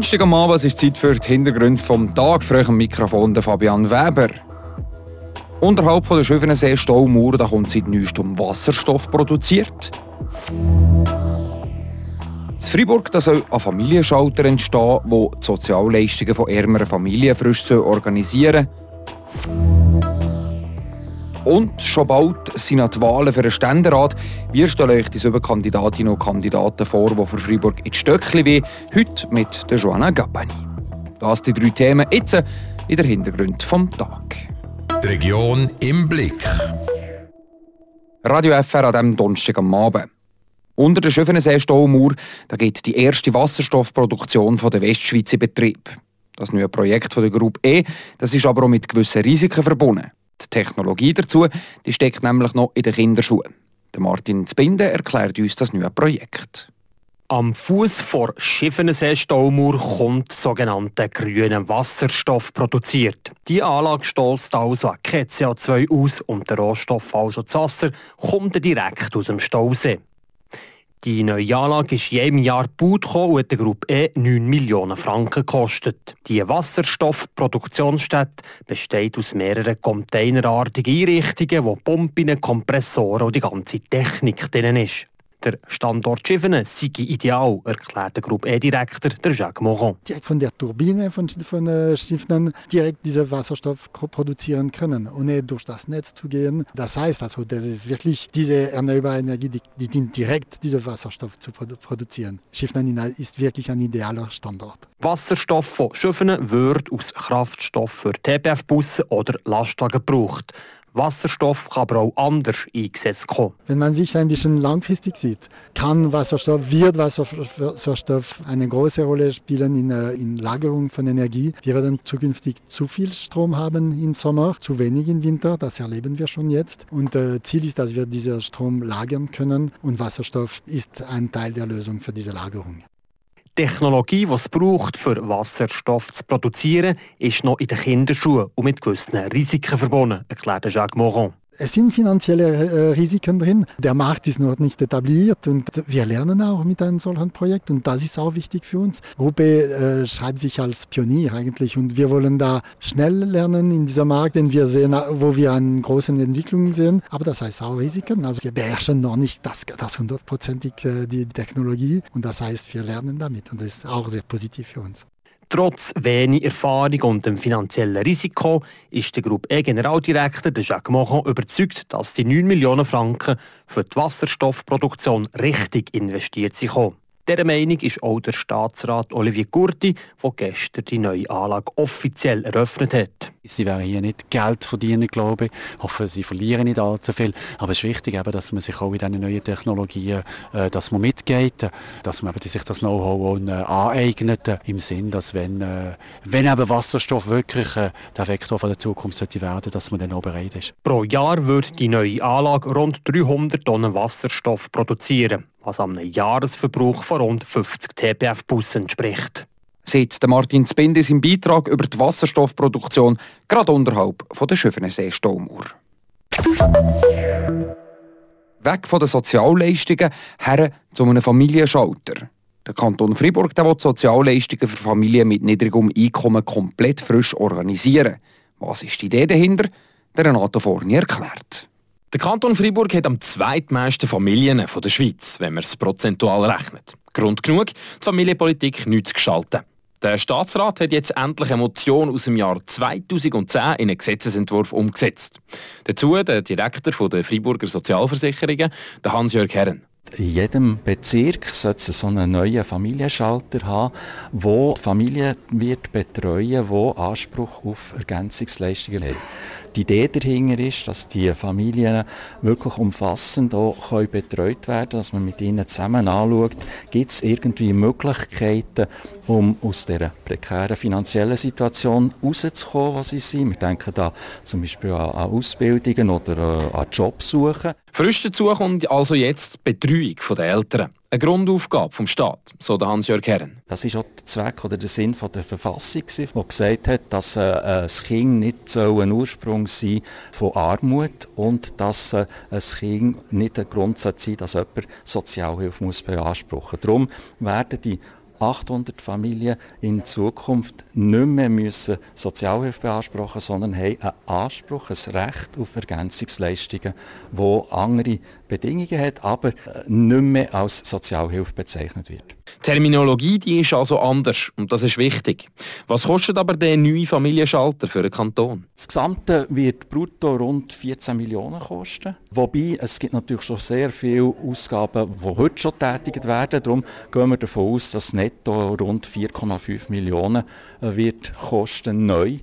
Donnerstag am Abend ist Zeit für die Hintergründe vom Tag. Früh am Mikrofon der Fabian Weber. Unterhalb von der Schöfenensee Staumauer da kommt seit neuestem Wasserstoff produziert. In Freiburg da soll ein Familienschalter entstehen, wo die Sozialleistungen von ärmeren Familien frisch organisieren Und schon bald sind die Wahlen für den Ständerat. Wir stellen euch die sieben Kandidatinnen und Kandidaten vor, die für Freiburg ins Stöckli wie heute mit der Joanna Gabbani. Das sind die drei Themen jetzt in der Hintergrund vom Tag. Die Region im Blick. Radio FR an diesem Donnerstag am Abend. Unter der Schöfenensee Staumauer da geht die erste Wasserstoffproduktion von der Westschweiz in Betrieb. Das neue Projekt von der Gruppe E, das ist aber auch mit gewissen Risiken verbunden. Die Technologie dazu die steckt nämlich noch in den Kinderschuhen. Der Martin Zbinde erklärt uns das neue Projekt. Am Fuß vor Schiffenensee Staumauer kommt sogenannter grüner Wasserstoff produziert. Die Anlage stößt also kein CO2 aus und der Rohstoff, also das Wasser, kommt direkt aus dem Stausee. Die neue Anlage ist jedem Jahr gebaut und hat der Gruppe E 9 Millionen Franken gekostet. Die Wasserstoffproduktionsstätte besteht aus mehreren containerartigen Einrichtungen, wo Pumpen, Kompressoren und die ganze Technik drin ist. Der Standort Schiffene sei ideal, erklärt der Gruppe E-Direktor Jacques Moron. Direkt von der Turbine von, von äh, Schiffenen direkt diesen Wasserstoff produzieren können, ohne durch das Netz zu gehen. Das heißt also, das ist wirklich diese erneuerbare Energie, die, die dient direkt, diesen Wasserstoff zu produ produzieren. Schiffnen ist wirklich ein idealer Standort. Wasserstoff von Schiffenen wird aus Kraftstoff für TPF-Busse oder Lastwagen gebraucht. Wasserstoff kann aber auch anders eingesetzt kommen. Wenn man sich ein bisschen langfristig sieht, kann Wasserstoff, wird Wasserstoff eine große Rolle spielen in der Lagerung von Energie. Wir werden zukünftig zu viel Strom haben im Sommer, zu wenig im Winter, das erleben wir schon jetzt. Und äh, Ziel ist, dass wir diesen Strom lagern können und Wasserstoff ist ein Teil der Lösung für diese Lagerung. Technologie, die es braucht, für Wasserstoff zu produzieren, ist noch in den Kinderschuhen und mit gewissen Risiken verbunden, erklärt Jacques Moron. Es sind finanzielle äh, Risiken drin. Der Markt ist noch nicht etabliert und wir lernen auch mit einem solchen Projekt und das ist auch wichtig für uns. Rupe äh, schreibt sich als Pionier eigentlich und wir wollen da schnell lernen in diesem Markt, den wir sehen, wo wir eine große Entwicklung sehen. Aber das heißt auch Risiken. Also wir beherrschen noch nicht das, das hundertprozentig äh, die Technologie und das heißt, wir lernen damit und das ist auch sehr positiv für uns. Trotz wenig Erfahrung und dem finanziellen Risiko ist der Gruppe E-Generaldirektor Jacques Mochon überzeugt, dass die 9 Millionen Franken für die Wasserstoffproduktion richtig investiert sind. Dieser Meinung ist auch der Staatsrat Olivier Gurti, der gestern die neue Anlage offiziell eröffnet hat. Sie werden hier nicht Geld verdienen, glaube ich. Ich hoffe, sie verlieren nicht allzu viel. Aber es ist wichtig, eben, dass man sich auch in diesen neuen Technologien äh, dass man mitgeht, dass man eben, sich das Know-how äh, aneignet, äh, im Sinn, dass wenn, äh, wenn eben Wasserstoff wirklich äh, der Vektor der Zukunft sollte werden, dass man dann auch bereit ist. Pro Jahr wird die neue Anlage rund 300 Tonnen Wasserstoff produzieren was einem Jahresverbrauch von rund 50 TPF-Bussen entspricht. Sieht Martin Zbindis im Beitrag über die Wasserstoffproduktion gerade unterhalb von der Schöfenensee Staumauer. Weg von den Sozialleistungen her zu einem Familienschalter. Der Kanton Fribourg der will Sozialleistungen für Familien mit niedrigem Einkommen komplett frisch organisieren. Was ist die Idee dahinter? Der Renato Forni erklärt. Der Kanton Fribourg hat am zweitmeisten Familien von der Schweiz, wenn man es prozentual rechnet. Grund genug, die Familienpolitik nichts zu gestalten. Der Staatsrat hat jetzt endlich eine Motion aus dem Jahr 2010 in einen Gesetzesentwurf umgesetzt. Dazu der Direktor der Friburger Sozialversicherungen, Hans-Jörg Herren. In jedem Bezirk sollte es so einen neuen Familienschalter haben, wo Familien wird betreuen, wo Anspruch auf Ergänzungsleistungen hat. Die Idee dahinter ist, dass die Familien wirklich umfassend auch betreut werden dass man mit ihnen zusammen anschaut, gibt es irgendwie Möglichkeiten, um aus dieser prekären finanziellen Situation rauszukommen, was sie sind. Wir denken da zum Beispiel an, Ausbildungen oder äh, an Jobsuchen. Frisch dazu kommt also jetzt die Betreuung der Eltern. Eine Grundaufgabe vom Staat, so der Hans-Jörg Herren. Das ist auch der Zweck oder der Sinn von der Verfassung, die gesagt hat, dass äh, das Kind nicht so ein Ursprung sein von Armut und dass äh, ein Kind nicht ein Grundsatz sein, dass jemand Sozialhilfe muss beanspruchen muss. Darum werden die 800 Familien in Zukunft nicht mehr müssen Sozialhilfe beanspruchen sondern haben einen Anspruch, ein Recht auf Ergänzungsleistungen, wo andere Bedingungen hat, aber äh, nicht mehr als Sozialhilfe bezeichnet wird. Die Terminologie die ist also anders und das ist wichtig. Was kostet aber der neue Familienschalter für den Kanton? Das Gesamte wird brutto rund 14 Millionen kosten. Wobei es gibt natürlich schon sehr viele Ausgaben, die heute schon tätigt werden. Darum gehen wir davon aus, dass netto rund 4,5 Millionen äh, wird kosten neu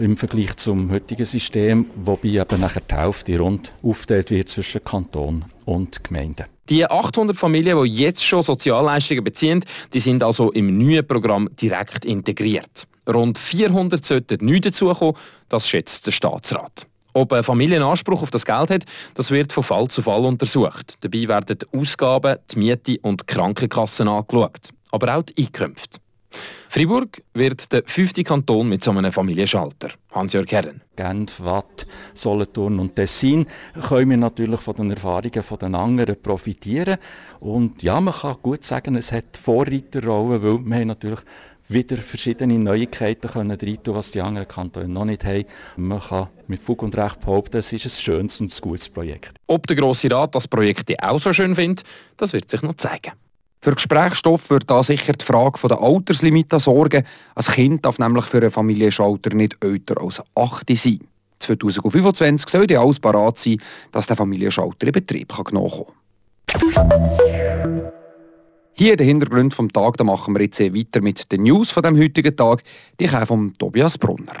im Vergleich zum heutigen System, wobei eben nachher die Hälfte rund aufgeteilt wird zwischen Kanton und Gemeinden. Die 800 Familien, die jetzt schon Sozialleistungen beziehen, die sind also im neuen Programm direkt integriert. Rund 400 sollten neu dazukommen, das schätzt der Staatsrat. Ob eine Familie Anspruch auf das Geld hat, das wird von Fall zu Fall untersucht. Dabei werden die Ausgaben, die Miete und die Krankenkassen angeschaut. Aber auch die Einkünfte. Fribourg wird der fünfte Kanton mit so einem Familienschalter. Hans-Jörg Herren. Genf, Watt, Solothurn und Tessin können wir natürlich von den Erfahrungen von den anderen profitieren. Und ja, man kann gut sagen, es hat Vorreiterrollen, weil wir natürlich wieder verschiedene Neuigkeiten können reintun, was die anderen Kantone noch nicht haben. Man kann mit Fug und Recht behaupten, es ist ein schönes und ein gutes Projekt. Ob der Grosse Rat das Projekt auch so schön findet, das wird sich noch zeigen. Für Gesprächsstoff wird da sicher die Frage der Alterslimite sorgen. Ein Kind darf nämlich für einen Familienschalter nicht älter als 8 sein. 2025 soll ja alles parat sein, dass der Familienschalter in Betrieb genommen kann. Hier der Hintergrund vom Tag, da machen wir jetzt weiter mit den News von dem heutigen Tag. Die kommen von Tobias Brunner.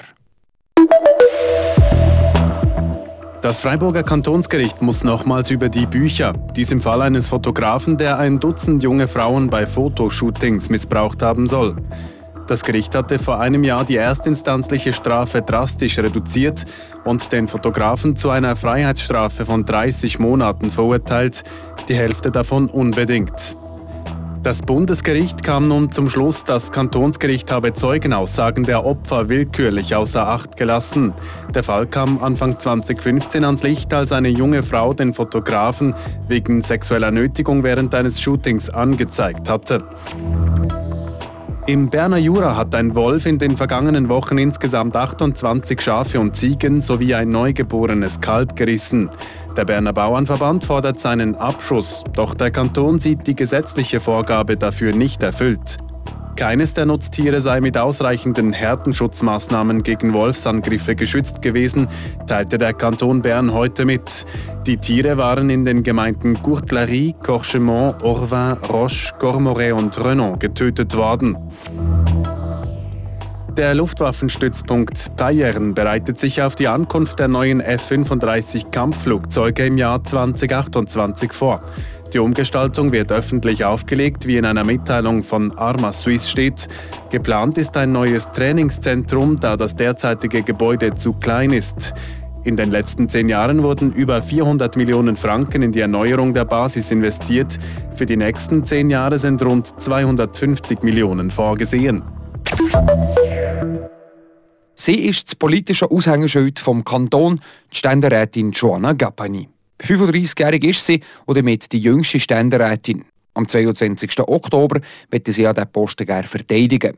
Das Freiburger Kantonsgericht muss nochmals über die Bücher, dies im Fall eines Fotografen, der ein Dutzend junge Frauen bei Fotoshootings missbraucht haben soll. Das Gericht hatte vor einem Jahr die erstinstanzliche Strafe drastisch reduziert und den Fotografen zu einer Freiheitsstrafe von 30 Monaten verurteilt, die Hälfte davon unbedingt. Das Bundesgericht kam nun zum Schluss, das Kantonsgericht habe Zeugenaussagen der Opfer willkürlich außer Acht gelassen. Der Fall kam Anfang 2015 ans Licht, als eine junge Frau den Fotografen wegen sexueller Nötigung während eines Shootings angezeigt hatte. Im Berner Jura hat ein Wolf in den vergangenen Wochen insgesamt 28 Schafe und Ziegen sowie ein neugeborenes Kalb gerissen. Der Berner Bauernverband fordert seinen Abschuss, doch der Kanton sieht die gesetzliche Vorgabe dafür nicht erfüllt. Keines der Nutztiere sei mit ausreichenden Härtenschutzmaßnahmen gegen Wolfsangriffe geschützt gewesen, teilte der Kanton Bern heute mit. Die Tiere waren in den Gemeinden Courtlerie, Corchemont, Orvin, Roche, Cormoret und Renon getötet worden. Der Luftwaffenstützpunkt Bayern bereitet sich auf die Ankunft der neuen F-35 Kampfflugzeuge im Jahr 2028 vor. Die Umgestaltung wird öffentlich aufgelegt, wie in einer Mitteilung von Arma Suisse steht. Geplant ist ein neues Trainingszentrum, da das derzeitige Gebäude zu klein ist. In den letzten zehn Jahren wurden über 400 Millionen Franken in die Erneuerung der Basis investiert. Für die nächsten zehn Jahre sind rund 250 Millionen vorgesehen. Sie ist das politische Aushängeschild vom Kanton, die Ständerätin Joanna Gappani. 35-jährig ist sie und damit die jüngste Ständerätin. Am 22. Oktober wird sie an diesen Posten gerne verteidigen.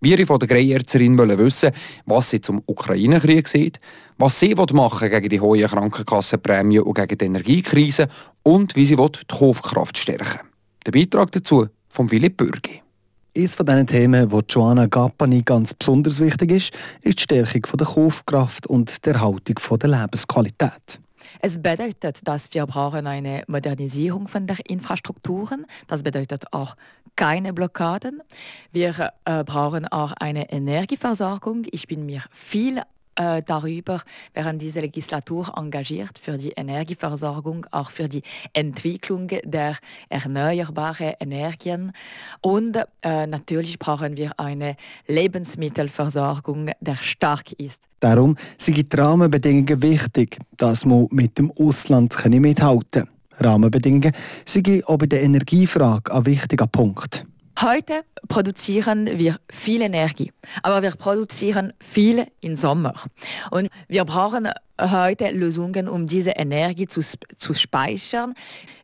Wir von der Greierzerin wollen wissen, was sie zum Ukraine-Krieg sieht, was sie machen gegen die hohen Krankenkassenprämien und gegen die Energiekrise und wie sie die Kaufkraft stärken will. Der Beitrag dazu von Philipp Bürgi. Eines von diesen Themen, wo Joanna Gappani ganz besonders wichtig ist, ist die Stärkung der Kaufkraft und der Erhaltung der Lebensqualität. Es bedeutet, dass wir brauchen eine Modernisierung von der Infrastrukturen. Das bedeutet auch keine Blockaden. Wir äh, brauchen auch eine Energieversorgung. Ich bin mir viel äh, darüber während dieser Legislatur engagiert für die Energieversorgung, auch für die Entwicklung der erneuerbaren Energien. Und äh, natürlich brauchen wir eine Lebensmittelversorgung, die stark ist. Darum sind die Rahmenbedingungen wichtig, dass man mit dem Ausland mithalten kann. Rahmenbedingungen sind auch bei der Energiefrage ein wichtiger Punkt. Heute produzieren wir viel Energie, aber wir produzieren viel im Sommer. Und wir brauchen heute Lösungen, um diese Energie zu, zu speichern.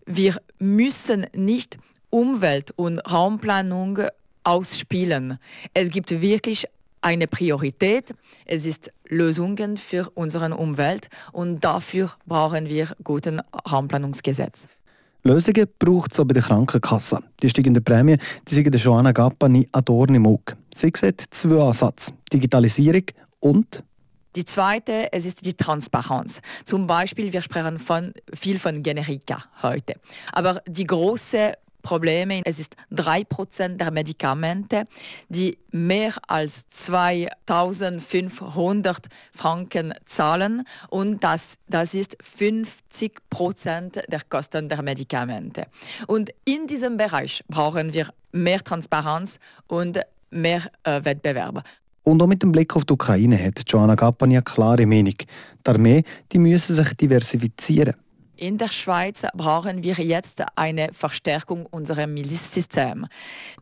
Wir müssen nicht Umwelt- und Raumplanung ausspielen. Es gibt wirklich eine Priorität. Es ist Lösungen für unsere Umwelt und dafür brauchen wir guten Raumplanungsgesetz. Lösungen braucht es auch bei der Krankenkasse. Die steigenden Prämien die sind der Joanna Gappani an Dorn im Auge. Sie sieht zwei Ansätze. Digitalisierung und die zweite, es ist die Transparenz. Zum Beispiel, wir sprechen von, viel von Generika heute. Aber die große Probleme. Es ist 3% der Medikamente, die mehr als 2500 Franken zahlen und das, das ist 50% der Kosten der Medikamente. Und in diesem Bereich brauchen wir mehr Transparenz und mehr äh, Wettbewerb. Und auch mit dem Blick auf die Ukraine hat Joanna Gappani eine klare Meinung. Die Armee die müssen sich diversifizieren. In der Schweiz brauchen wir jetzt eine Verstärkung unseres Milizsystems.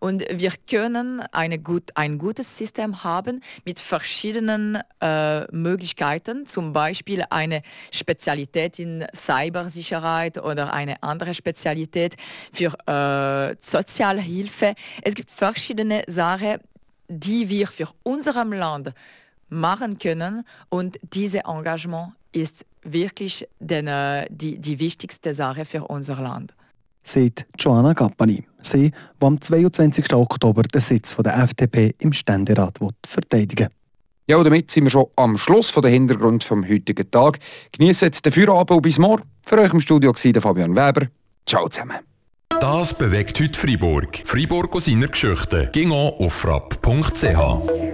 Und wir können gut, ein gutes System haben mit verschiedenen äh, Möglichkeiten, zum Beispiel eine Spezialität in Cybersicherheit oder eine andere Spezialität für äh, Sozialhilfe. Es gibt verschiedene Sachen, die wir für unserem Land machen können und dieses Engagement ist wirklich den, äh, die, die wichtigste Sache für unser Land. Sagt Joanna Gappani, sie, die am 22. Oktober den Sitz der FDP im Ständerat verteidigen Ja, und damit sind wir schon am Schluss von der Hintergrund vom heutigen Tag. Genießt den Feierabend bis morgen. Für euch im Studio war Fabian Weber. Ciao zusammen. Das bewegt heute Freiburg. Freiburg aus seiner Geschichte. Ging auf frapp.ch.